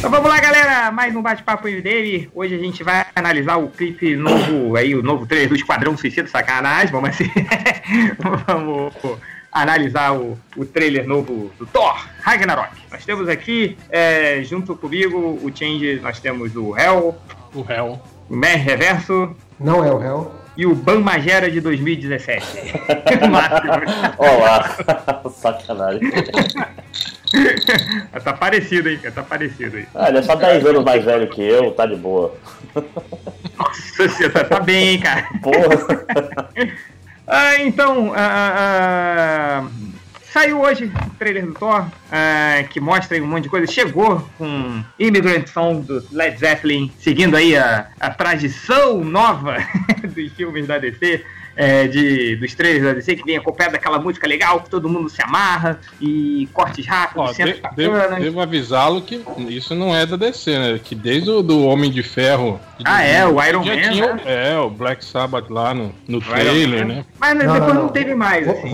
Então vamos lá, galera. Mais um bate-papo dele. Hoje a gente vai analisar o clipe novo, aí, o novo trailer do Esquadrão Suicida, sacanagem. Vamos assim. vamos analisar o, o trailer novo do Thor, Ragnarok. Nós temos aqui, é, junto comigo, o Change, nós temos o Hell. O Hell. O Mer Reverso. Não é o Hell. E o Ban Magera de 2017. Olá, sacanagem. tá parecido, hein? Tá parecido aí. Ah, ele é só 10 anos mais velho que eu, tá de boa. Nossa, você tá, tá bem, hein, cara? Porra. ah, então, ah, ah, saiu hoje o trailer do Thor, ah, que mostra um monte de coisa. Chegou com Immigrant Song do Led Zeppelin, seguindo aí a, a tradição nova dos filmes da DC é, de, dos trailers da DC, que vem acompanhado daquela música legal, que todo mundo se amarra, e cortes rápidos, de, devo, devo avisá-lo que isso não é da DC, né? Que desde o do Homem de Ferro. Ah, é, o Iron Man. Tinha, né? É, o Black Sabbath lá no, no trailer, né? Mas não, depois não, não, teve mais. Assim.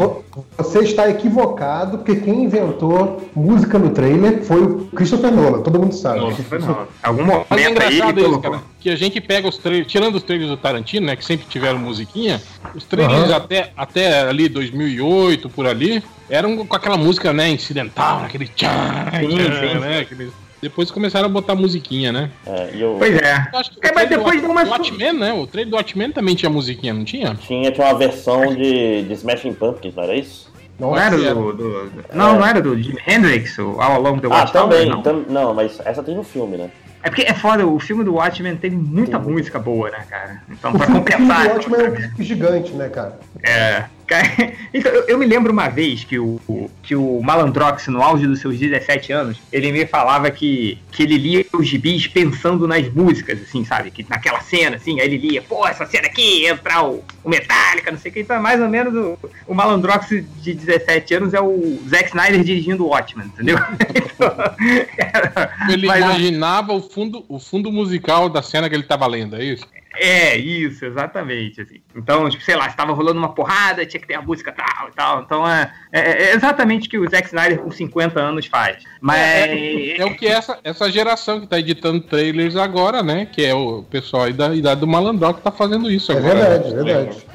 Você está equivocado, porque quem inventou música no trailer foi o Christopher Nolan, todo mundo sabe. Christopher Nolan. Algum momento Mas é engraçado isso, cara, que a gente pega os trailers, tirando os trailers do Tarantino, né, que sempre tiveram musiquinha, os trailers uhum. até, até ali 2008, por ali, eram com aquela música, né, incidental, aquele tchan, sim. né, aquele... Depois começaram a botar musiquinha, né? É, eu... Pois é. é mas depois do, uma... Watchmen, né? O trailer do Watchmen também tinha musiquinha, não tinha? Tinha, tinha uma versão de, de Smashing Pumpkins, não era isso? Não, não era do, do, Não, é. não era do Jimi Hendrix, o All Along the Watchtower? Ah, também, não. Tam, não, mas essa tem no filme, né? É porque é foda, o filme do Watchmen tem muita Sim. música boa, né, cara? Então, pra compensar. O Watchmen é um gigante, né, cara? É. Então, eu, eu, me lembro uma vez que o, que o Malandrox, no auge dos seus 17 anos, ele me falava que, que ele lia os gibis pensando nas músicas, assim, sabe? Que naquela cena, assim, aí ele lia, pô, essa cena aqui, entrar o, o Metallica, não sei o que. Então, é mais ou menos o, o Malandrox de 17 anos é o Zack Snyder dirigindo o Watchmen, entendeu? ele Mas, imaginava o fundo, o fundo musical da cena que ele estava lendo, é isso? É, isso, exatamente. Assim. Então, tipo, sei lá, estava rolando uma porrada, tinha que ter a música tal e tal. Então, é, é, é, exatamente o que o Zack Snyder com 50 anos faz. Mas... É, é, é o que essa, essa geração que está editando trailers agora, né? Que é o pessoal aí da idade do Malandró que está fazendo isso é agora. Verdade, é verdade.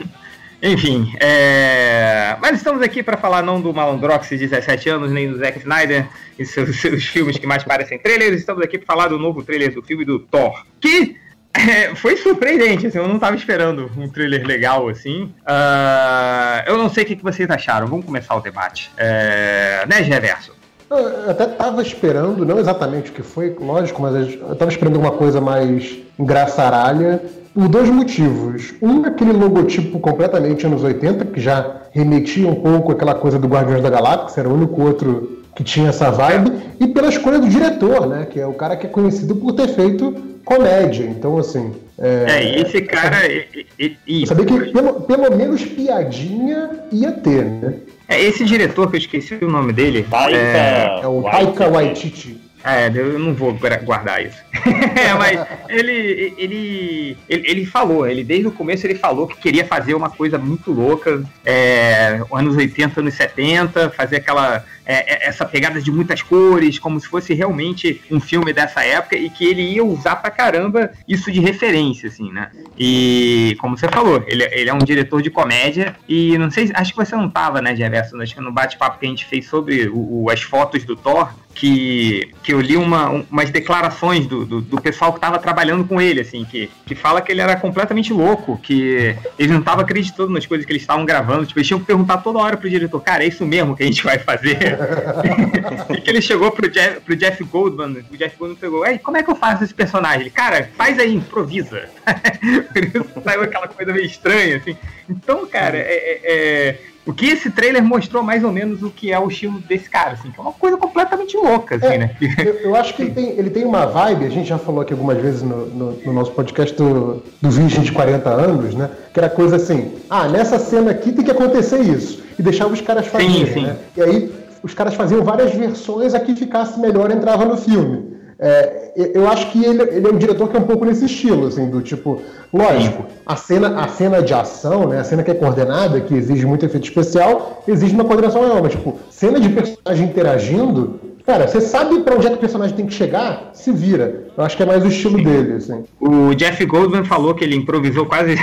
Enfim, é... mas estamos aqui para falar não do Malandrox de 17 anos, nem do Zack Snyder e seus, seus filmes que mais parecem trailers. Estamos aqui para falar do novo trailer do filme do Thor, que é, foi surpreendente, assim, eu não estava esperando um trailer legal assim. Uh, eu não sei o que, que vocês acharam. Vamos começar o debate. É, né, Reverso? Eu até estava esperando, não exatamente o que foi, lógico, mas eu estava esperando uma coisa mais engraçaralha por dois motivos. Um, aquele logotipo completamente anos 80, que já remetia um pouco àquela coisa do Guardiões da Galáxia, era o único outro que tinha essa vibe, e pela escolha do diretor, né? Que é o cara que é conhecido por ter feito comédia. Então, assim. É, é esse cara. É, é, é, sabia que pelo, pelo menos piadinha ia ter, né? É esse diretor que eu esqueci o nome dele. Taika, é, é o Taika Waititi. É, eu não vou guardar isso. é, mas ele, ele, ele, ele, falou, ele desde o começo ele falou que queria fazer uma coisa muito louca, é, anos 80, anos 70, fazer aquela é, é, essa pegada de muitas cores, como se fosse realmente um filme dessa época e que ele ia usar pra caramba isso de referência, assim, né? E como você falou, ele, ele é um diretor de comédia e não sei, acho que você não tava, né, Gerson? Acho que no bate-papo que a gente fez sobre o, o, as fotos do Thor, que, que eu li uma, um, umas declarações do, do, do pessoal que estava trabalhando com ele, assim, que, que fala que ele era completamente louco, que ele não estava acreditando nas coisas que eles estavam gravando. Tipo, eles tinham que perguntar toda hora pro diretor, cara, é isso mesmo que a gente vai fazer? e que ele chegou pro Jeff, pro Jeff Goldman, o Jeff Goldman pegou, Ei, como é que eu faço esse personagem? Ele, cara, faz aí, improvisa. Por isso saiu aquela coisa meio estranha, assim. Então, cara, é, é, é o que esse trailer mostrou mais ou menos o que é o estilo desse cara, assim, que é uma coisa completamente louca, assim, é, né? Eu, eu, acho que ele tem, ele tem uma vibe, a gente já falou aqui algumas vezes no, no, no, nosso podcast do, do Virgem de 40 anos, né? Que era coisa assim, ah, nessa cena aqui tem que acontecer isso. E deixava os caras fazerem, né? E aí os caras faziam várias versões, a que ficasse melhor entrava no filme. É, eu acho que ele, ele, é um diretor que é um pouco nesse estilo, assim, do tipo, lógico, a cena, a cena de ação, né, a cena que é coordenada, que exige muito efeito especial, exige uma coordenação maior, mas tipo, cena de personagem interagindo, Cara, você sabe para onde é que o personagem tem que chegar, se vira. Eu acho que é mais o estilo Sim. dele, assim. O Jeff Goldman falou que ele improvisou quase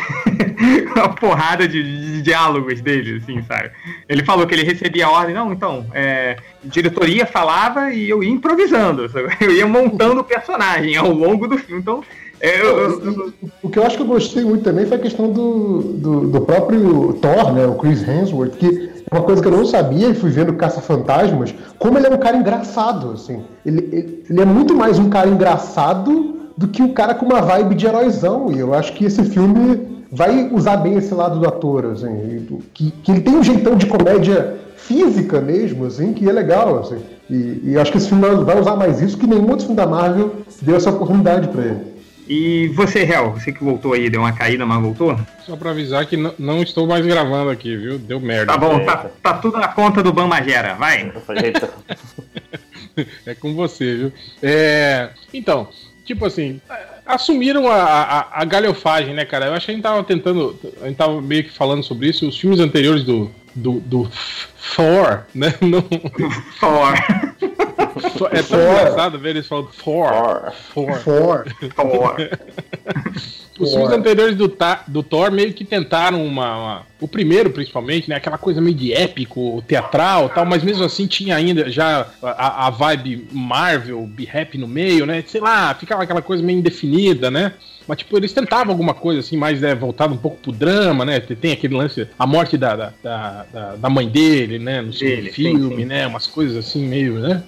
uma porrada de, de, diálogos dele, assim, sabe? Ele falou que ele recebia a ordem, não, então, é, diretoria falava e eu ia improvisando, sabe? eu ia montando o personagem ao longo do filme. Então, é, eu, eu, eu, o que eu acho que eu gostei muito também foi a questão do, do, do próprio Thor, né, o Chris Hemsworth, que uma coisa que eu não sabia e fui vendo Caça-Fantasmas, como ele é um cara engraçado, assim. Ele, ele, ele, é muito mais um cara engraçado do que um cara com uma vibe de heróizão. E eu acho que esse filme vai usar bem esse lado do ator, assim. Que, que ele tem um jeitão de comédia física mesmo, assim, que é legal, assim. E, e acho que esse filme vai usar mais isso que nenhum outro filme da Marvel deu essa oportunidade para ele. E você, Real, você que voltou aí, deu uma caída, mas voltou? Só pra avisar que não estou mais gravando aqui, viu? Deu merda. Tá bom, tá, tá, tudo na conta do Ban Magera, vai. é com você, viu? É, então, tipo assim, assumiram a, a, a, galhofagem, né, cara? Eu acho que a gente tava tentando, a gente tava meio que falando sobre isso, os filmes anteriores do, do, do Thor, né? No... Thor. É tão engraçado ver eles falando Thor. Thor. Thor. Thor. Os filmes anteriores do, do Thor meio que tentaram uma, uma, O primeiro, principalmente, né? Aquela coisa meio de épico, teatral tal, mas mesmo assim tinha ainda já a, a vibe Marvel, Be Happy no meio, né? Sei lá, ficava aquela coisa meio indefinida, né? Mas, tipo, eles tentavam alguma coisa assim, mais né, voltada um pouco pro drama, né? Tem aquele lance, a morte da, da, da, da mãe dele, né? No filme, sim, sim. né? Umas coisas assim, meio, né?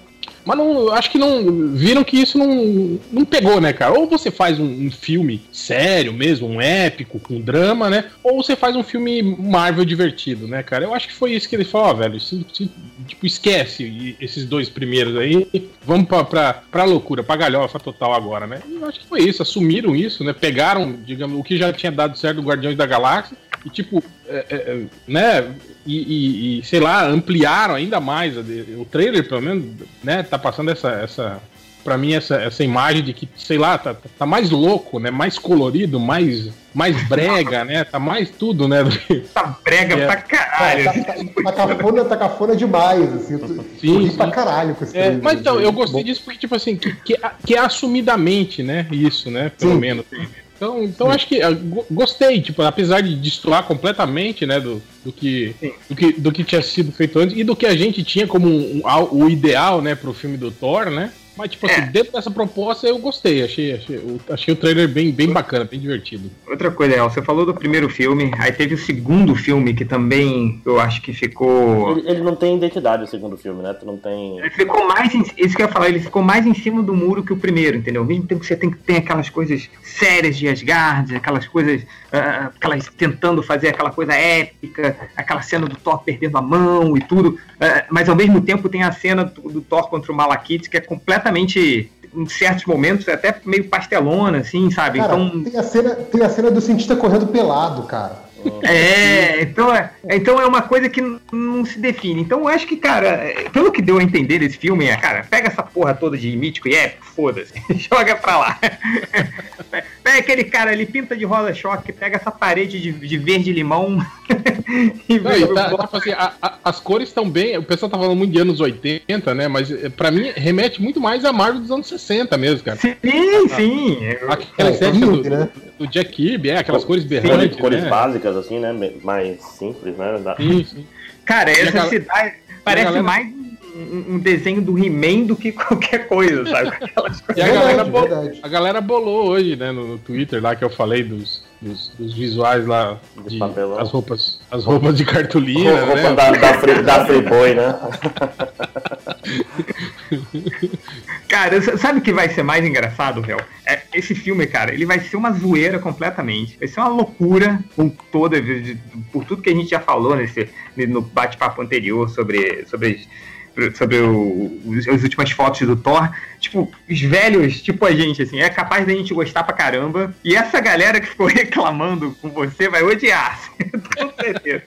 Mas não, acho que não. Viram que isso não, não pegou, né, cara? Ou você faz um, um, filme sério mesmo, um épico, com drama, né? Ou você faz um filme Marvel divertido, né, cara? Eu acho que foi isso que ele falou, velho. Se, se, tipo, esquece esses dois primeiros aí. Vamos pra, pra, pra loucura, pra galhofa total agora, né? Eu acho que foi isso, assumiram isso, né? Pegaram, digamos, o que já tinha dado certo do Guardiões da Galáxia e, tipo, é, é, é né? E, e, e, sei lá, ampliaram ainda mais. O trailer, pelo menos, né, tá passando essa, essa para mim essa, essa imagem de que, sei lá, tá, tá mais louco, né? Mais colorido, mais mais brega, né? Tá mais tudo, né? Tá brega é. pra caralho. Tá, tá, tá, cafona, tá cafona demais, assim. Sim, sim. pra caralho com esse é, Mas então, eu gostei disso porque, tipo assim, que, que, que é assumidamente, né? Isso, né? Pelo sim. menos. Então, então acho que uh, gostei, tipo, apesar de destoar completamente, né, do, do, que, do, que, do que tinha sido feito antes e do que a gente tinha como um, um, o ideal, né, pro filme do Thor, né? Mas, tipo assim, é. dentro dessa proposta eu gostei. Achei, achei, achei o trailer bem, bem bacana, bem divertido. Outra coisa, El, você falou do primeiro filme, aí teve o segundo filme que também eu acho que ficou. Ele, ele não tem identidade, o segundo filme, né? Tu não tem. Ele ficou mais. Em, isso que eu ia falar, ele ficou mais em cima do muro que o primeiro, entendeu? Ao mesmo tempo que você tem que ter aquelas coisas sérias de Asgard, aquelas coisas. Uh, aquelas tentando fazer aquela coisa épica, aquela cena do Thor perdendo a mão e tudo. Mas ao mesmo tempo tem a cena do, do Thor contra o Malakith, que é completamente completamente em certos momentos, até meio pastelona, assim, sabe? Cara, então... tem, a cena, tem a cena do cientista correndo pelado, cara. É, então é, então é uma coisa que não se define. Então eu acho que, cara, pelo que deu a entender desse filme, é, cara, pega essa porra toda de mítico e épico, foda-se, joga pra lá. Pega aquele cara ali, pinta de rosa choque, pega essa parede de, de verde limão e não, tá, tipo assim, a, a, as cores estão bem. O pessoal tá falando muito de anos 80, né? Mas eh, pra mim remete muito mais a Marvel dos anos 60 mesmo, cara. Sim, sim. Aquela é, estética do, né? Do, Jack Kirby, é, aquelas cores berrantes. Cores né? básicas, assim, né? Mais simples, né? Da... Sim, sim. Cara, essa cidade parece galera... mais um, desenho do He-Man do que qualquer coisa, sabe? e a galera, bolou, a galera bolou hoje, né, no, no, Twitter lá que eu falei dos, dos, dos visuais lá de, de as roupas, as roupas de cartolina, roupa né? da, da, free, da Freeboy, né? Cara, sabe o que vai ser mais engraçado, Réu? É, esse filme, cara, ele vai ser uma zoeira completamente. Vai ser uma loucura com toda por tudo que a gente já falou nesse, no bate-papo anterior sobre, sobre sobre o, as últimas fotos do Thor, tipo, os velhos, tipo a gente, assim, é capaz da gente gostar pra caramba. E essa galera que ficou reclamando com você vai odiar, com certeza.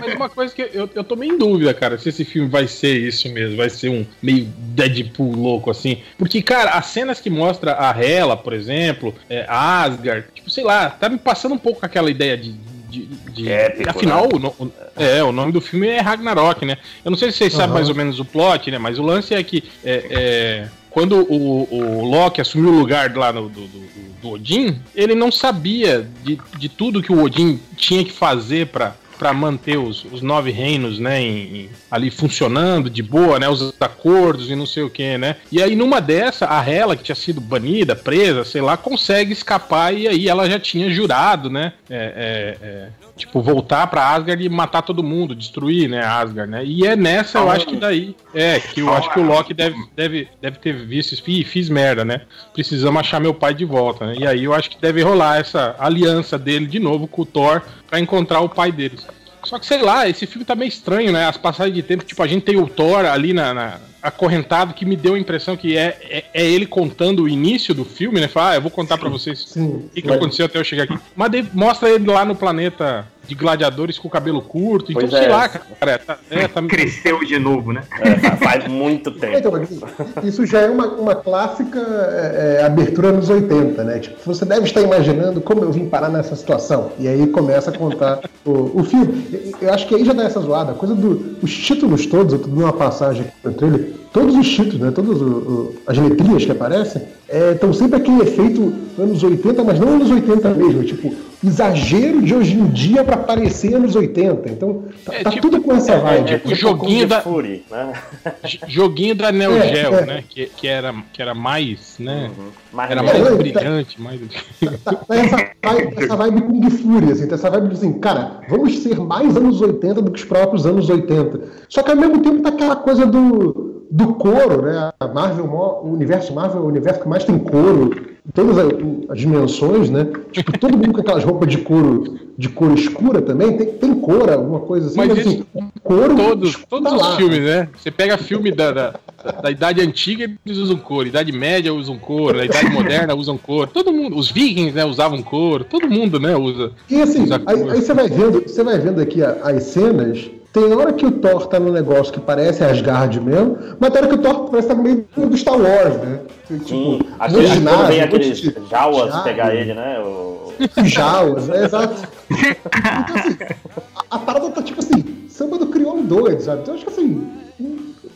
Mas uma coisa que eu, eu tô meio em dúvida, cara, se esse filme vai ser isso mesmo, vai ser um meio Deadpool louco, assim. Porque, cara, as cenas que mostra a Hela, por exemplo, é, Asgard, tipo, sei lá, tá me passando um pouco aquela ideia de de, de Épico, afinal, né? o, é, o nome do filme é Ragnarok, né? Eu não sei se vocês uhum. sabem mais ou menos o plot, né? Mas o lance é que é, é, quando o, o Loki assumiu o lugar lá no, do, do, do Odin, ele não sabia de, de tudo que o Odin tinha que fazer para para manter os, os, nove reinos, né, em, em, ali funcionando de boa, né, os acordos e não sei o que, né. E aí numa dessa, a Hela, que tinha sido banida, presa, sei lá, consegue escapar e aí ela já tinha jurado, né, é, é, é, tipo, voltar pra Asgard e matar todo mundo, destruir, né, Asgard, né. E é nessa, eu acho que daí, é, que eu acho que o Loki deve, deve, deve ter visto, e fiz merda, né, precisamos achar meu pai de volta, né. E aí eu acho que deve rolar essa aliança dele de novo com o Thor para encontrar o pai deles. Só que sei lá, esse filme tá meio estranho, né? As passagens de tempo, tipo, a gente tem o Thor ali na, na acorrentado que me deu a impressão que é, é, é, ele contando o início do filme, né? Fala, ah, eu vou contar para vocês o que, que aconteceu até eu chegar aqui. Mas mostra ele lá no planeta de gladiadores com o cabelo curto. Então, pois sei é. lá, cara. Tá, é, tá... Cresceu de novo, né? É, faz muito tempo. Então, isso já é uma, uma clássica é, é abertura nos 80, né? Tipo, você deve estar imaginando como eu vim parar nessa situação. E aí começa a contar o, o filme. Eu acho que aí já dá essa zoada. A coisa dos títulos todos, eu tô dando uma passagem aqui no trailer, todos os títulos, né? Todas as letrias que aparecem, estão é, sempre aquele efeito anos 80, mas não anos 80 mesmo, tipo, exagero de hoje em dia para parecer anos 80. Então, tá, é, tá tipo, tudo com essa é, vibe. É, tipo, joguinho da Fury, né? joguinho da Neo é, Geo, é. né? Que, que, era, que era mais, né? Uhum. Mais era mais brilhante, tá, mais. Tá, tá, essa, vibe, essa vibe Kung Fury, assim, essa vibe assim, cara, vamos ser mais anos 80 do que os próprios anos 80. Só que ao mesmo tempo tá aquela coisa do do couro, né? A Marvel, o universo Marvel é o universo que mais tem couro, em todas as dimensões, né? Tipo, todo mundo com aquelas roupas de couro, de cor escura também, tem, tem cor, alguma coisa assim, mas, mas assim, couro. Todos, todos tá os lá. filmes, né? Você pega filme da, da, da, Idade Antiga, eles usam couro, Idade Média usam couro, na Idade Moderna usam couro, todo mundo, os vikings, né, usavam couro, todo mundo, né, usa. E assim, usa aí, aí, você vai vendo, você vai vendo aqui as cenas tem hora que o Thor tá num negócio que parece Asgard mesmo, mas tem hora que o Thor parece estar tá no meio do Star Wars, né? Tipo, Sim, acho que ginásio, vem aqueles de... Jawas pegar ele, né? O... Jawas, é, exato. Então, assim, a, a, parada tá tipo assim, samba do crioulo doido, sabe? Então acho que assim,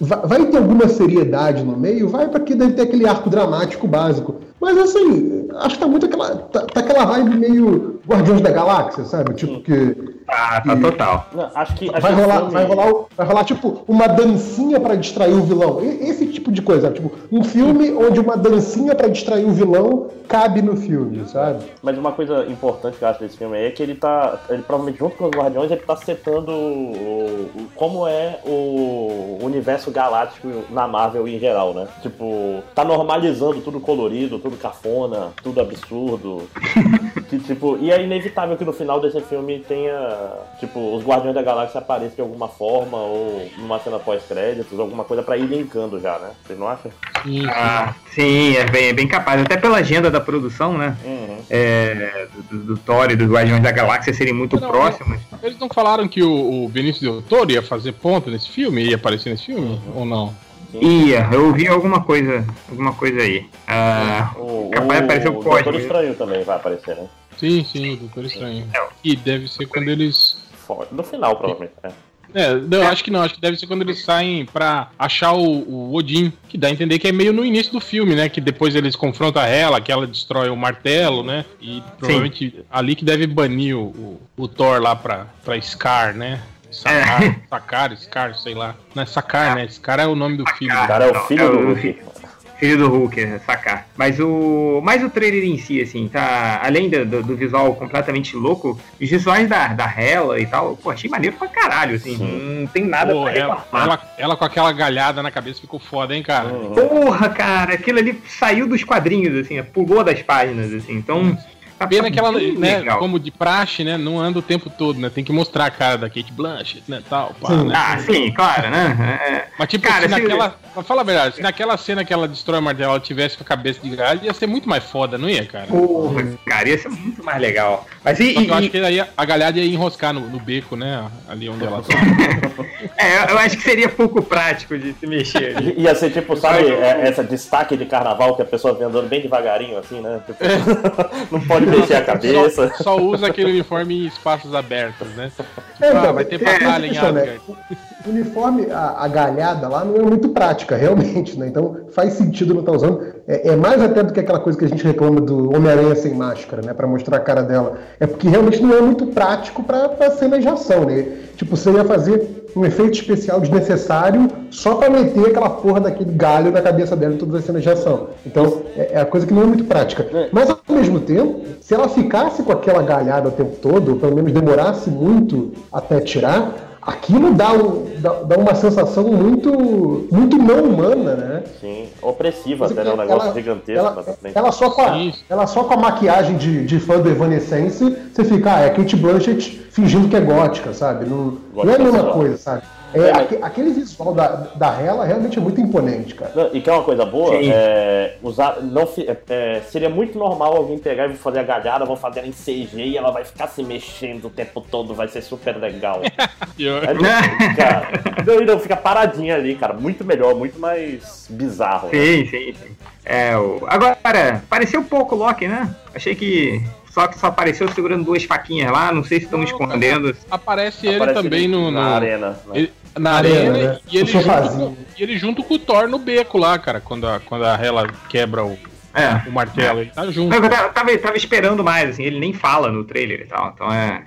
vai, vai ter alguma seriedade no meio, vai para que deve ter aquele arco dramático básico. Mas assim, acho que tá muito aquela. Tá, tá aquela vibe meio Guardiões da Galáxia, sabe? Tipo que. Ah, tá total. Não, acho que, acho vai, rolar, filme... vai, rolar, vai rolar, tipo, uma dancinha para distrair o vilão. Esse tipo de coisa, tipo, um filme onde uma dancinha para distrair o vilão cabe no filme, sabe? Mas uma coisa importante que eu acho desse filme é que ele tá. Ele provavelmente junto com os Guardiões, ele tá setando o, o, como é o universo galáctico na Marvel em geral, né? Tipo, tá normalizando tudo colorido, tudo cafona, tudo absurdo. que, tipo, e é inevitável que no final desse filme tenha, tipo, os Guardiões da Galáxia apareçam de alguma forma, ou numa cena pós-créditos, alguma coisa pra ir linkando já, né? Vocês não acham? Sim, ah, sim é, bem, é bem capaz. Até pela agenda da produção, né? Uhum. É, do, do, Thor e dos Guardiões da Galáxia serem muito não, próximos. Eles não falaram que o, o Benício Del Toro ia fazer ponto nesse filme? Ia aparecer nesse filme? Uhum. Ou não? Ia, eu ouvi alguma coisa, alguma coisa aí. Ah, o, capaz o código. O Doutor Estranho também vai aparecer, né? Sim, sim, o Doutor Estranho. É. E deve ser quando eles. No final, provavelmente. É. É, não, acho que não, acho que deve ser quando eles saem pra achar o, o, Odin, que dá a entender que é meio no início do filme, né? Que depois eles confrontam ela, que ela destrói o martelo, né? E provavelmente Sim. ali que deve banir o, o, o, Thor lá pra, pra Scar, né? Sacar, é. Sacar, Scar, sei lá. Não é Sacar, né? Scar é o nome do filho. Scar é o filho é do Hulk. Filho do Hulk, é, sacar. Mas o, mas o trailer em si, assim, tá. Além do, do, visual completamente louco, os visuais da, da Hela e tal, pô, achei maneiro pra caralho, assim. Sim. Não tem nada pô, pra ela, ela, ela, com aquela galhada na cabeça ficou foda, hein, cara? Porra, cara, aquilo ali saiu dos quadrinhos, assim, pulou das páginas, assim. Então. Pena tá que ela, né, como de praxe, né, não anda o tempo todo, né? Tem que mostrar a cara da Kate Blanchett, né, tal, pá, Sim. né? Ah, sim, claro, né? É. Mas tipo, Cara, se se- naquela. Pra falar a verdade, se naquela cena que ela destrói o martelo ela tivesse com a cabeça de galho, ia ser muito mais foda, não ia, cara? Porra, cara, ia ser muito mais legal. Mas e, que eu e- acho que aí a galhada ia enroscar no, no beco, né? Ali onde ela tá. é, eu acho que seria pouco prático de se mexer ali. I- Ia ser tipo, sabe, é, essa destaque de carnaval que a pessoa vem andando bem devagarinho, assim, né? Tipo, não pode mexer a cabeça. Só, só usa aquele uniforme em espaços abertos, né? É, então, Ah, vai ter tem essa batalha em questão, né? Asgard. O uniforme, a, a galhada lá não é muito prática, realmente, né? Então faz sentido não estar usando. É, é mais até do que aquela coisa que a gente reclama do Homem-Aranha sem máscara, né? Pra mostrar a cara dela. É porque realmente não é muito prático pra, pra cenas de ação, né? Tipo, você ia fazer um efeito especial desnecessário só pra meter aquela porra daquele galho na cabeça dela em todas as cenas de ação. Então, é, é a coisa que não é muito prática. Mas ao mesmo tempo, se ela ficasse com aquela galhada o tempo todo, ou pelo menos demorasse muito até tirar, aquilo dá, um- dá, dá uma sensação muito, muito não humana, né? Sim, opressiva até, né? Um negócio gigantesco ela, pra frente. ela só com a, ela só com a maquiagem de, de fã do Evanescence, você fica, ah, é a Kate Blanchett fingindo que é gótica, sabe? Não, não é a mesma Gótica coisa, sabe? É, É, aque- aquele visual da, da Hela realmente é muito imponente, cara. Não, E que é uma coisa boa, é, usar, não, é, é, seria muito normal alguém pegar e fazer a galhada, vou fazer ela em CG e ela vai ficar se mexendo o tempo todo, vai ser super legal. Eu- Aí, cara, não, não, fica paradinha ali, cara, muito melhor, muito mais bizarro. né? Sim, sim, sim. É, o... Agora, pareceu pouco o Loki, né? Achei que só que só apareceu segurando duas faquinhas lá, não sei se estão Não, escondendo. Aparece ele Aparece também ele no, na no- arena. né? ele- na Arena, arena, né? e, ele com, e ele junto com o Thor no beco lá, cara, quando a, quando a Hela quebra o, É. o martelo. Ele tá junto. Eu tava, tava, esperando mais, assim, ele nem fala no trailer e tal, então é.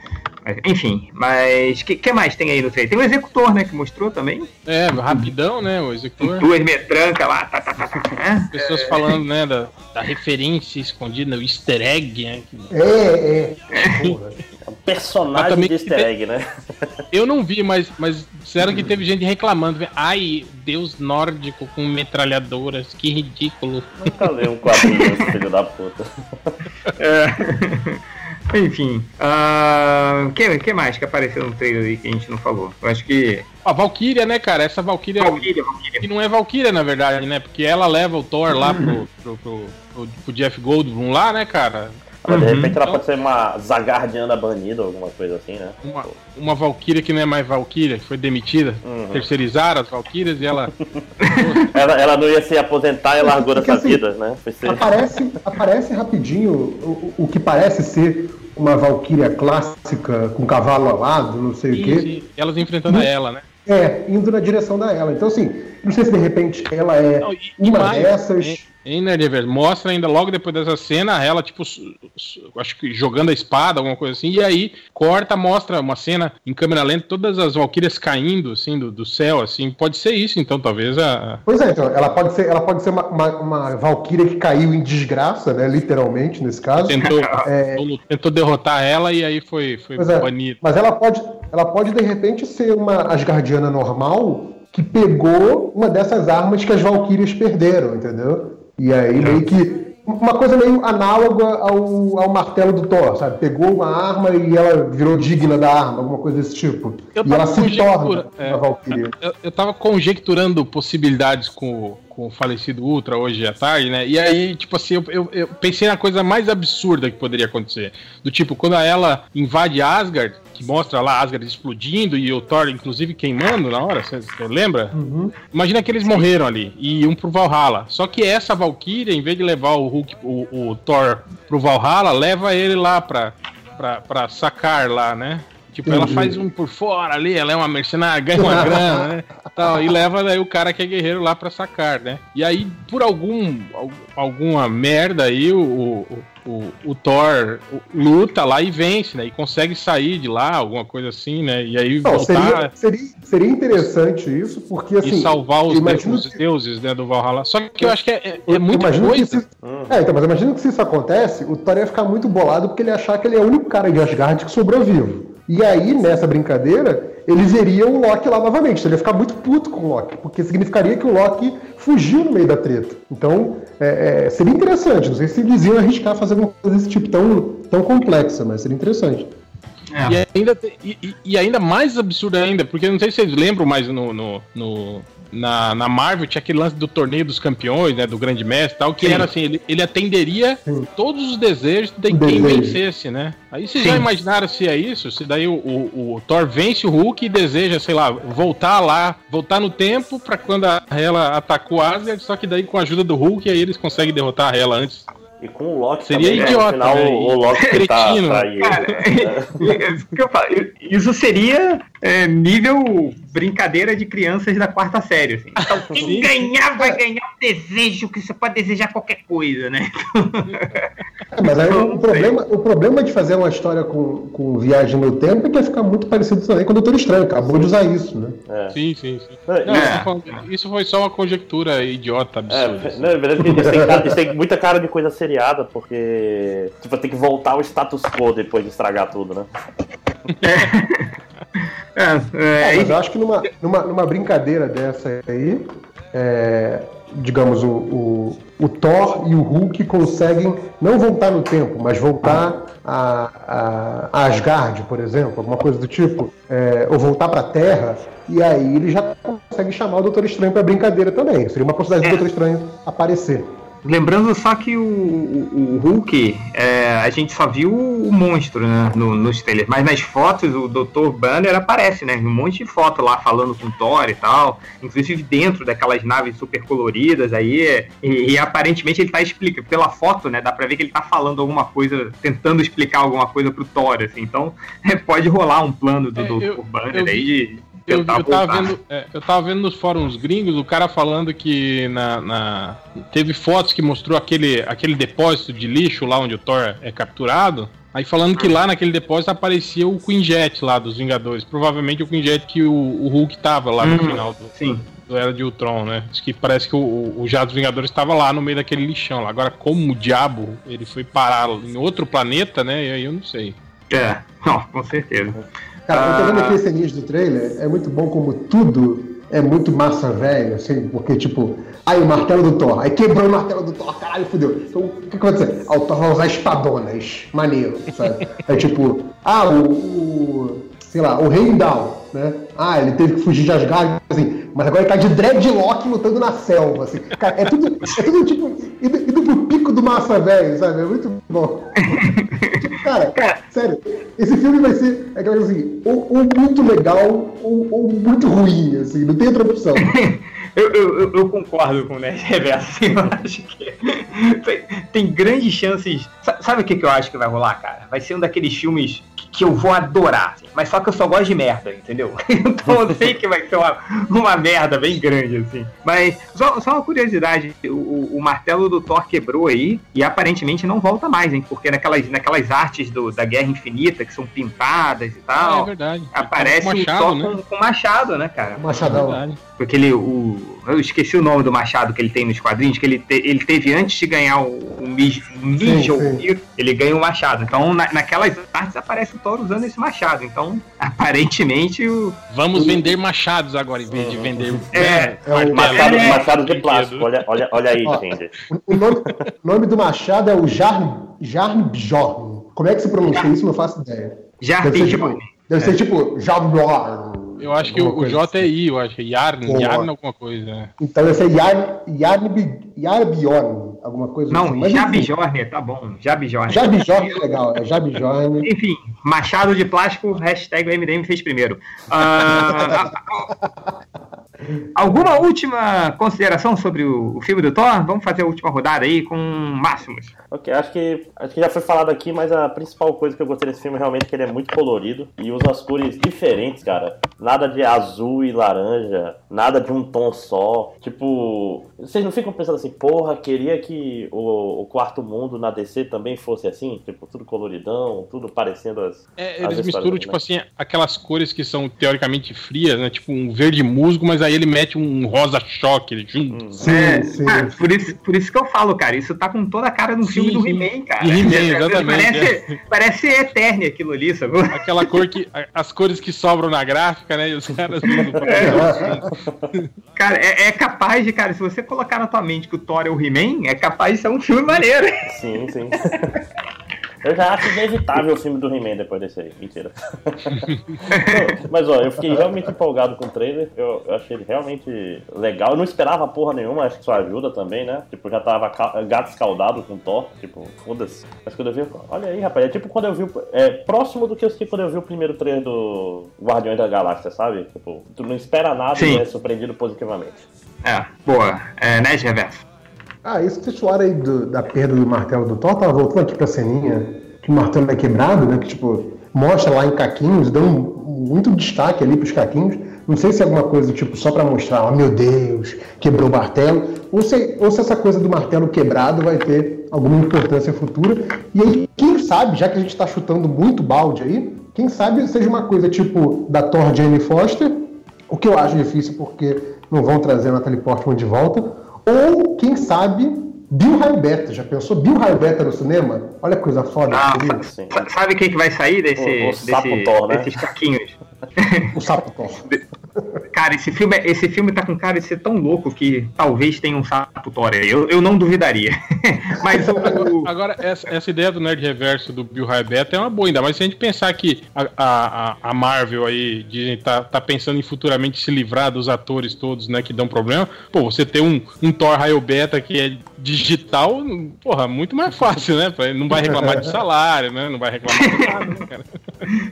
enfim, mas o que, que mais tem aí no trailer? Tem o executor, né, que mostrou também. É, rapidão, né, o executor. Duas metrancas lá, tá, tá, tá, tá, né? Pessoas falando, né, da, da referência escondida, o easter egg, né? É, é. Porra. É um personagem de easter egg, né? Eu não vi, mas, mas disseram que teve gente reclamando. Ai, deus nórdico com metralhadoras, que ridículo. Nunca leu um quadrinho, filho da puta. É. Enfim, o que, que mais que apareceu no trailer aí que a gente não falou? Eu acho que. A Valkyria, né, cara? Essa Valkyria. Valkyria, Valkyria. Que não é Valkyria, na verdade, né? Porque ela leva o Thor lá pro, pro, pro, pro- pro Jeff Goldblum lá, né, cara? Mas de repente ela Então- pode ser uma Zagardiana banida ou alguma coisa assim, né? Uma, uma Valkyria que não é mais Valkyria, que foi demitida. Uhum. Terceirizaram as Valkyrias e ela. Ela, ela não ia se aposentar e largou dessa assim, vida, né? Foi ser... Aparece, aparece rapidinho o, o que parece ser uma Valkyria clássica com cavalo alado, não sei o quê. e elas enfrentando a ela, né? É, indo na direção da ela. Então, assim, não sei se de repente ela é Não, e- e uma mais, dessas. hein, hein, né? Mostra ainda logo depois dessa cena ela, tipo, acho que jogando a espada, alguma coisa assim, e aí corta, mostra uma cena em câmera lenta, todas as valquírias caindo, assim, do, do céu, assim. Pode ser isso, então, talvez a. Pois é, então, ela pode ser, ela pode ser uma, uma, uma Valkyria que caiu em desgraça, né? Literalmente, nesse caso. Tentou, É. tentou derrotar ela e aí foi, foi Pois é. banida. Mas ela pode, ela pode, de repente, ser uma Asgardiana normal que pegou uma dessas armas que as Valkyrias perderam, entendeu? E aí meio que. Uma coisa meio análoga ao, ao martelo do Thor, sabe? Pegou uma arma e ela virou digna da arma, alguma coisa desse tipo. Eu e ela se torna é. uma Valkyria. Eu, eu tava conjecturando possibilidades com, o- com o falecido Ultra hoje à tarde, né? E aí, tipo assim, eu, eu- eu pensei na coisa mais absurda que poderia acontecer. Do tipo, quando ela invade Asgard, que mostra lá Asgard explodindo e o Thor, inclusive, queimando na hora, você lembra? Uhum. Imagina que eles morreram ali e iam pro Valhalla. Só que essa Valkyria, em vez de levar o Hulk, o, o Thor pro Valhalla, leva ele lá pra, pra, pra sacar lá, né? Tipo, ela Entendi. faz um por fora ali, ela é uma mercenária, ganha uma grana, né? Tal, e leva daí o cara que é guerreiro lá pra sacar, né? E aí, por algum, al- alguma merda aí, o, o, o, o Thor luta lá e vence, né? E consegue sair de lá, alguma coisa assim, né? E aí Não, seria, voltar seria, seria interessante isso, porque assim. e salvar os, que- deuses né, do Valhalla. Só que eu acho que é, é, é muita coisa. se- É, então, mas imagina que se isso acontece, o Thor ia ficar muito bolado porque ele ia achar que ele é o único cara de Asgard que sobrou vivo. E aí, nessa brincadeira, eles veriam o Loki lá novamente. Então ele ia ficar muito puto com o Loki, porque significaria que o Loki fugiu no meio da treta. Então, é, é, seria interessante. Não sei se eles iam arriscar fazer alguma coisa desse tipo tão, tão complexa, mas seria interessante. É. E, ainda, e, e, ainda mais absurdo ainda, porque não sei se vocês lembram, mas no, no, no na, na Marvel tinha aquele lance do torneio dos campeões, né? Do grande mestre e tal, que Sim. era assim, ele, ele atenderia Sim. todos os desejos de quem vencesse, né? Aí vocês Sim. já imaginaram se é isso? Se daí o, o, o, Thor vence o Hulk e deseja, sei lá, voltar lá, voltar no tempo para quando a Hela atacou Asgard, só que daí com a ajuda do Hulk aí eles conseguem derrotar a Hela antes. E com o Loki Seria também, idiota, né? final, né? o, o Loki tá, Cretino. tá, tá isso seria é, nível brincadeira de crianças da quarta série. Assim. Então, quem ganhar vai ganhar um desejo, que você pode desejar qualquer coisa, né? É, mas aí o problema, o problema de fazer uma história com, com viagem no tempo é que ia ficar muito parecido também com o Doutor Estranho. Acabou de usar isso, né? É. Sim, sim, sim. É, não, isso, foi, isso, foi, só uma conjectura idiota, absurda. É, não, é verdade isso tem, cara, isso tem muita cara de coisa seriada, porque tipo, tem que voltar ao status quo depois de estragar tudo, né? É, é, é, mas eu acho que numa, numa, numa brincadeira dessa aí, é, digamos, o, o, o, Thor e o Hulk conseguem não voltar no tempo, mas voltar a, a, a Asgard, por exemplo, alguma coisa do tipo, é, ou voltar para a Terra, e aí ele já consegue chamar o Doutor Estranho para brincadeira também. Seria uma possibilidade do é. Doutor Estranho aparecer. Lembrando só que o, o, o Hulk, é, a gente só viu o monstro né, no, nos trailers, mas nas fotos o Dr. Banner aparece, né? Um monte de foto lá falando com Thor e tal, inclusive dentro daquelas naves super coloridas aí, e, e aparentemente ele tá explicando, pela foto, né? Dá pra ver que ele tá falando alguma coisa, tentando explicar alguma coisa pro Thor, assim, então é, pode rolar um plano do é, Dr. Eu, Banner eu, aí de eu, eu, tava vendo, é, eu tava vendo nos fóruns gringos o cara falando que na, na, teve fotos que mostrou aquele, aquele depósito de lixo lá onde o Thor é capturado. Aí falando que lá naquele depósito aparecia o Queen Jet lá dos Vingadores. Provavelmente o Queen Jet que o, o Hulk tava lá no hum, final do, sim. do Era de Ultron, né? Diz que parece que o, o Jato dos Vingadores estava lá no meio daquele lixão. Lá. Agora, como o diabo ele foi parar em outro planeta, né? E aí eu não sei. É, não, com certeza. Cara, eu tô vendo aqui esse início do trailer, é muito bom como tudo é muito massa velho, assim, porque, tipo, aí o martelo do Thor, aí quebrou o martelo do Thor, caralho, fudeu. Então, o que, que vai acontecer? Ah, o Thor vai usar espadonas, maneiro, sabe? É tipo, ah, o, o sei lá, o Heimdall, né? Ah, ele teve que fugir de Asgard, assim, mas agora ele tá de dreadlock lutando na selva, assim. Cara, é tudo, é tudo tipo, indo, indo pro pico do massa velho, sabe? É muito bom. cara, cara, sério, esse filme vai ser aquela coisa assim, ou, ou muito legal ou, ou, muito ruim, assim, não tem outra opção. eu, eu, eu, concordo com o Nerd Reverso, assim, eu acho que tem, tem grandes chances. Sabe o que, que eu acho que vai rolar, cara? Vai ser um daqueles filmes que eu vou adorar. Mas só que eu só gosto de merda, entendeu? então eu sei que vai ser uma, uma merda bem grande, assim. Mas só, só uma curiosidade: o, o, martelo do Thor quebrou aí e aparentemente não volta mais, hein? Porque naquelas, naquelas artes do, da Guerra Infinita, que são pintadas e tal. É, verdade. Aparece machado, o Thor né? com, com machado, né, cara? Machadão. É Porque ele, o, eu esqueci o nome do machado que ele tem nos quadrinhos, que ele, te, ele teve antes de ganhar o, o Ninja, ele ganha o machado. Então, na, naquelas artes aparece o Thor usando esse machado. Então, aparentemente. O, Vamos o... vender machados agora, em vez de vender. É, é, é o machado, é, machado de plástico. Olha, olha, olha aí, Ó, gente. O nome, nome do machado é o Jarn, Jarnbjorn. Como é que se pronuncia isso? Não faço ideia. Jarnbjorn. Deve ser tipo, ser tipo Jarnbjorn. Eu acho que o, J é I, eu acho. Yarn, Pô. Yarn alguma coisa. Né? Então esse é Yarn, Yarn, Yarbjorn, alguma coisa Não, assim. Jabjorn, tá bom. Jabjorn. Jabjorn é legal, é Jabjorn. Enfim, machado de plástico, hashtag o MDM fez primeiro. Uh, Alguma última consideração sobre o, o, filme do Thor? Vamos fazer a última rodada aí com máximos. Ok, acho que, acho que já foi falado aqui, mas a principal coisa que eu gostei desse filme é realmente que ele é muito colorido e usa as cores diferentes, cara. Nada de azul e laranja, nada de um tom só. Tipo, vocês não ficam pensando assim, porra, queria que o, o quarto mundo na DC também fosse assim? Tipo, tudo coloridão, tudo parecendo as. É, as eles misturam, tipo né? assim, aquelas cores que são teoricamente frias, né? Tipo um verde musgo, mas aí ele mete um rosa choque junto. Sim, é, sim. Ah, por, isso, por isso que eu falo, cara, isso tá com toda a cara do filme do He-Man, cara. He-Man, exatamente. Parece, é. parece eterno aquilo ali, sabe? Aquela cor que. As cores que sobram na gráfica, né? E os caras. É. cara, é, é, capaz de, cara, se você colocar na tua mente que o Thor é o He-Man, é capaz de ser um filme maneiro. Sim, sim. Eu já acho inevitável o filme do He-Man depois desse aí. Mentira. Não, mas ó, eu fiquei realmente empolgado com o trailer. Eu, eu, achei ele realmente legal. Eu não esperava porra nenhuma, acho que isso ajuda também, né? Tipo, já tava gato escaldado com Thor. Tipo, foda-se. Mas quando eu vi, olha aí, rapaz. É tipo quando eu vi. É próximo do que eu senti quando eu vi o primeiro trailer do Guardiões da Galáxia, sabe? Tipo, tu não espera nada Sim. e é surpreendido positivamente. É, boa. É, né, Reverso? Ah, isso que vocês falaram aí do, da perda do martelo do Thor, tava voltando aqui pra ceninha que o martelo é quebrado, né? Que tipo, mostra lá em caquinhos, dão muito destaque ali pros caquinhos. Não sei se é alguma coisa tipo só para mostrar, oh meu Deus, quebrou o martelo, ou se, ou se essa coisa do martelo quebrado vai ter alguma importância futura. E aí, quem sabe, já que a gente está chutando muito balde aí, quem sabe seja uma coisa tipo da Thor Jane Foster, o que eu acho difícil porque não vão trazer a Natalie Portman de volta, ou, quem sabe, Bill Raibeta. Já pensou Bill Raibeta no cinema? Olha que coisa foda. Ah, sabe quem que vai sair desse, o, o desse, Thor, né? desses caquinhos? o sapo Thor. Cara, esse filme, esse filme tá com cara de ser tão louco que talvez tenha um aí. Eu, eu não duvidaria. Mas o... Agora, essa, essa, ideia do Nerd Reverso do Bill Raibeta é uma boa ainda, mas se a gente pensar que a, a, a Marvel aí dizem, tá, tá pensando em futuramente se livrar dos atores todos, né, que dão problema, pô, você ter um, um Thor Raio Beta que é digital, porra, muito mais fácil, né? Não vai reclamar de salário, né? Não vai reclamar de nada, né, cara?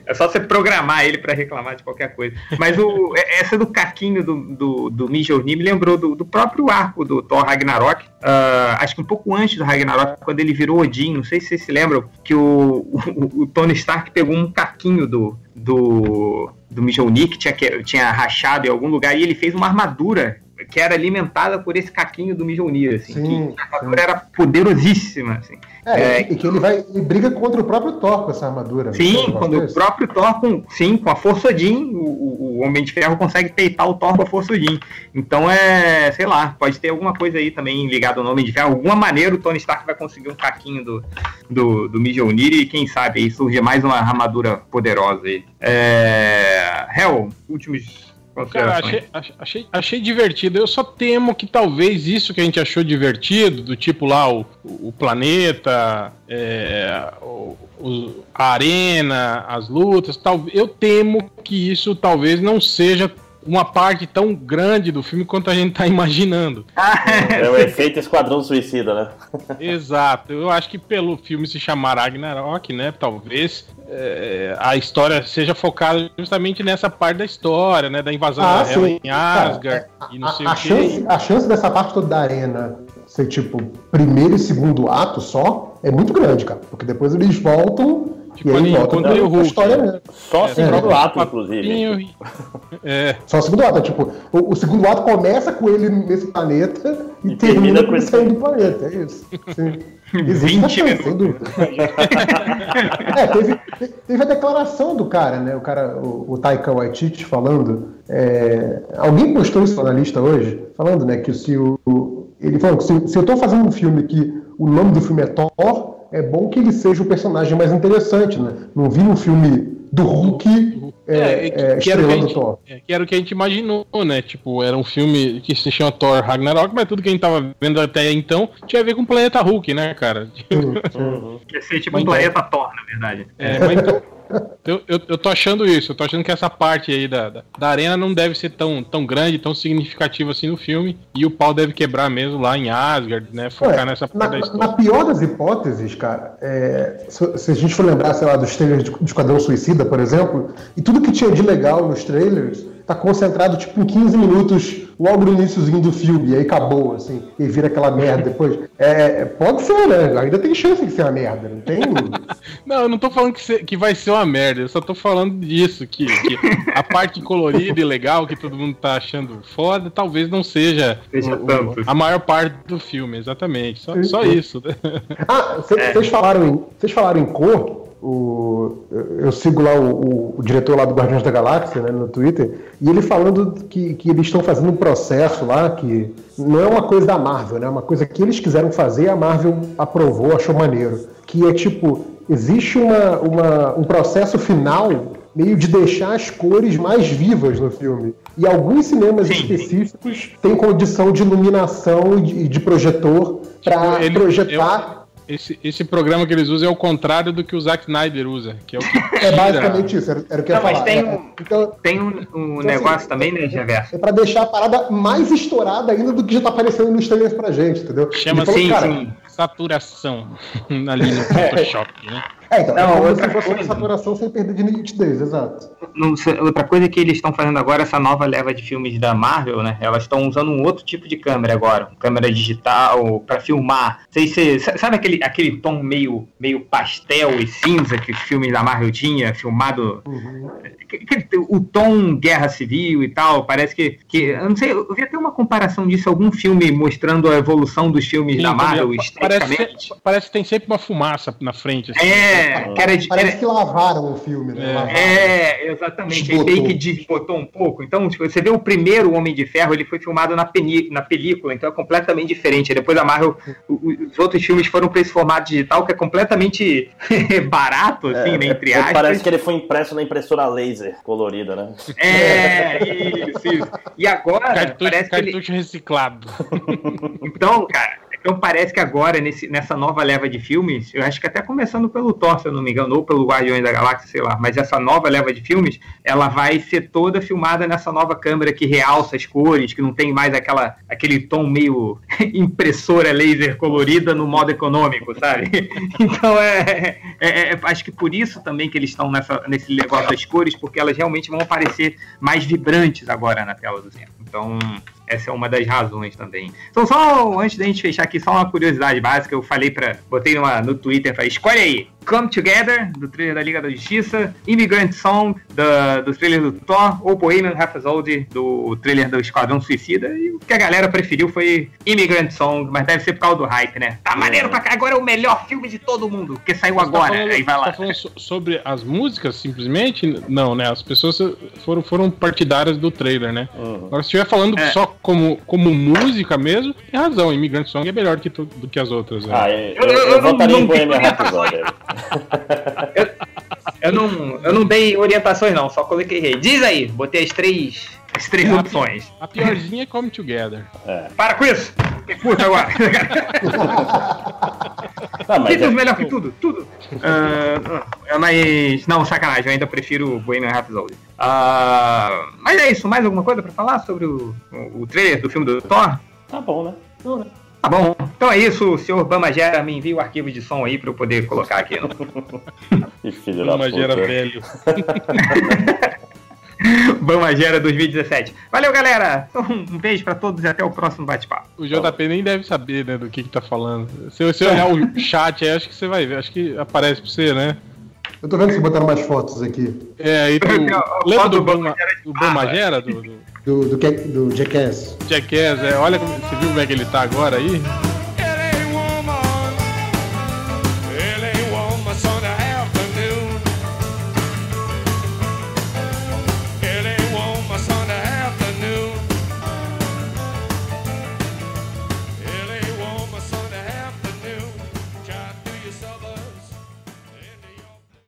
É só você programar ele para reclamar de qualquer coisa. Mas o, essa do caquinho do, do, do Mjolnir me lembrou do, do próprio arco do Thor Ragnarok. Uh, acho que um pouco antes do Ragnarok, quando ele virou Odin, não sei se vocês se lembram, que o, o, o Tony Stark pegou um caquinho do, do, do Mjolnir que tinha, que tinha rachado em algum lugar e ele fez uma armadura que era alimentada por esse caquinho do Mjolnir, assim, sim, que a armadura sim. era poderosíssima, assim. É, é, e que ele vai e briga contra o próprio Thor com essa armadura. Sim, quando o próprio Thor, com, sim, com a força Odin, o, o Homem de Ferro consegue peitar o Thor com a força Odin. Então é, sei lá, pode ter alguma coisa aí também ligada ao Homem de Ferro. Alguma maneira o Tony Stark vai conseguir um caquinho do, do, do Mjolnir e quem sabe aí surge mais uma armadura poderosa aí. É... Hell, últimos Cara, achei, achei, achei divertido. Eu só temo que talvez isso que a gente achou divertido, do tipo lá o, o planeta, é, o, o, a arena, as lutas, tal, eu temo que isso talvez não seja uma parte tão grande do filme quanto a gente tá imaginando. é o efeito Esquadrão Suicida, né? Exato. Eu acho que pelo filme se chamar Ragnarok, né? Talvez é, a história seja focada justamente nessa parte da história, né? Da invasão ah, da em Asgard Cara, e não a, sei a, o. Chance, a chance dessa parte toda da arena ser tipo primeiro e segundo ato só é muito grande, cara. Porque depois eles voltam Tipo, e aí volta o Hulk. História mesmo. Só o é, segundo é, ato, inclusive. É. Só o segundo ato. Tipo, o, o, segundo ato começa com ele nesse planeta e, e termina, com ele saindo do planeta. É isso. Sim. Existe 20 chance, sem dúvida. é, teve, teve a declaração do cara, né? O cara, o, o Taika Waititi falando. É, alguém postou isso na lista hoje, falando, né, que se o. Ele falou que se, se eu tô fazendo um filme que o nome do filme é Thor, é bom que ele seja o personagem mais interessante, né? Não vi um filme do Hulk é, é, que, é, que, era gente, Thor. É, que era o que a gente imaginou, né? Tipo, era um filme que se chama Thor Ragnarok, mas tudo que a gente tava vendo até então tinha a ver com o planeta Hulk, né, cara? Uhum. Ia ser tipo um planeta Thor, na verdade. É, mas então, eu, eu, eu, tô achando isso, eu tô achando que essa parte aí da, da, da, arena não deve ser tão, tão grande, tão significativa assim no filme, e o pau deve quebrar mesmo lá em Asgard, né? Focar nessa parte na, da história. Na pior das hipóteses, cara, é, se, se, a gente for lembrar, sei lá, dos trailers de, de Esquadrão Suicida, por exemplo, e tudo que tinha de legal nos trailers tá concentrado tipo em 15 minutos logo no iníciozinho do filme, e aí acabou, assim, e vira aquela merda depois. É, é, pode ser, né? Ainda tem chance de ser uma merda, não tem? não, eu não tô falando que, ser, que vai ser uma merda, eu só tô falando disso, que, que a parte colorida e legal que todo mundo tá achando foda, talvez não seja, o, o, a maior parte do filme, exatamente. Só, só isso. ah, vocês é. falaram, em, falaram em cor, o, eu sigo lá o, o, o, diretor lá do Guardiões da Galáxia, né, no Twitter, e ele falando que, que eles estão fazendo um processo lá que não é uma coisa da Marvel, né, é uma coisa que eles quiseram fazer e a Marvel aprovou, achou maneiro. Que é tipo, existe uma, uma, um processo final meio de deixar as cores mais vivas no filme. E alguns cinemas sim, específicos têm condição de iluminação e de, de projetor para tipo, projetar esse, esse programa que eles usam é o contrário do que o Zack Snyder usa, que é o que É basicamente isso, era, era o que eu ia Não, mas falar. tem É, um- então, Tem um, um Então, negócio assim, também, né, Reverso? é pra deixar a parada mais estourada ainda do que já tá aparecendo nos trailers pra gente, entendeu? Chama-se saturação ali no Photoshop, né? É, então, Não, é como outra se fosse uma coisa. saturação sem perder de nitidez, exato. Não sei, outra coisa que eles estão fazendo agora, essa nova leva de filmes da Marvel, né? Elas estão usando um outro tipo de câmera agora, câmera digital pra filmar. Sei se sabe aquele, aquele tom meio, meio pastel e cinza que os filmes da Marvel tinha, filmado que- que- o tom guerra civil e tal, parece que, que eu não sei, eu vi até uma comparação disso, algum filme mostrando a evolução dos filmes Sim, da Marvel também. esteticamente. parece, parece que tem sempre uma fumaça na frente. assim. É, que era de, Parece era- que lavaram o filme, né? É. Lavaram. É, exatamente. Ele Desbotou. meio que desbotou um pouco. Então, tipo, você vê o primeiro Homem de Ferro, ele foi filmado na, peni- na película, então é completamente diferente. Depois a Marvel, os outros filmes foram para esse formato digital que é completamente barato, assim, né, entre É, aspas. Parece que ele foi impresso na impressora laser colorida, né? É, isso, isso. E agora, Cartucho, parece que ele... cartucho reciclado. Então, cara, então parece que agora, nesse, nessa nova leva de filmes, eu acho que até começando pelo Thor, se eu não me engano, ou pelo Guardiões da Galáxia, sei lá, mas essa nova leva de filmes, ela vai ser toda filmada nessa nova câmera que realça as cores, que não tem mais aquela, aquele tom meio impressora laser colorida no modo econômico, sabe? Então é, é- é- acho que por isso também que eles estão nesse negócio das cores, porque elas realmente vão parecer mais vibrantes agora na tela do cinema. Então, essa é uma das razões também. Então, só antes da gente fechar aqui, só uma curiosidade básica. Eu falei para, botei numa, no Twitter, falei, escolhe aí. Come Together, do trailer da Liga da Justiça, Immigrant Song, da, do trailer do Thor, ou Bohemian Rhapsody, do trailer do Esquadrão Suicida. E o que a galera preferiu foi Immigrant Song, mas deve ser por causa do hype, né? Tá maneiro pra cá, agora é o melhor filme de todo mundo, porque saiu Você tá agora. falando- aí vai lá. tá falando so- sobre as músicas, simplesmente? Não, né? As pessoas foram, foram partidárias do trailer, né? Uhum. Agora, se estiver falando É. só como, como música mesmo, tem razão. Immigrant Song é melhor que do que as outras. né? Ah, eu, Eu- eu, eu eu não- votaria não em Bohemian tenho Rhapsody. Eu não, eu não dei orientações, não, só coloquei rei. Diz aí, botei as três, as três É, a opções. pi- A piorzinha é Come Together. Para com isso! Que puta agora! Não, mas Beatles é, melhor que tudo, tudo. Ah, mas, não, sacanagem, eu ainda prefiro o Bohemian Rhapsody. Ah, mas é isso, mais alguma coisa pra falar sobre o, o, o trailer do filme do Thor? tá bom, né? Não, né? Tá bom, então é isso, o senhor Bamagera me envia o arquivo de som aí pra eu poder colocar aqui. No... Que filho da Mas era puta. velho. Bamagera 2017. Valeu, galera! Então, um beijo pra todos e até o próximo bate-papo. O JP nem deve saber, né, do que que tá falando. Se você olhar o chat aí, acho que você vai ver. Acho que aparece pra você, né? Eu tô vendo você botando mais fotos aqui. É, aí tu. Lembra do do Bam Bamagera de do. Bamagera? Do, do Do, do, do Jackass. Jackass, é. Olha como. Você viu como é que ele tá agora aí?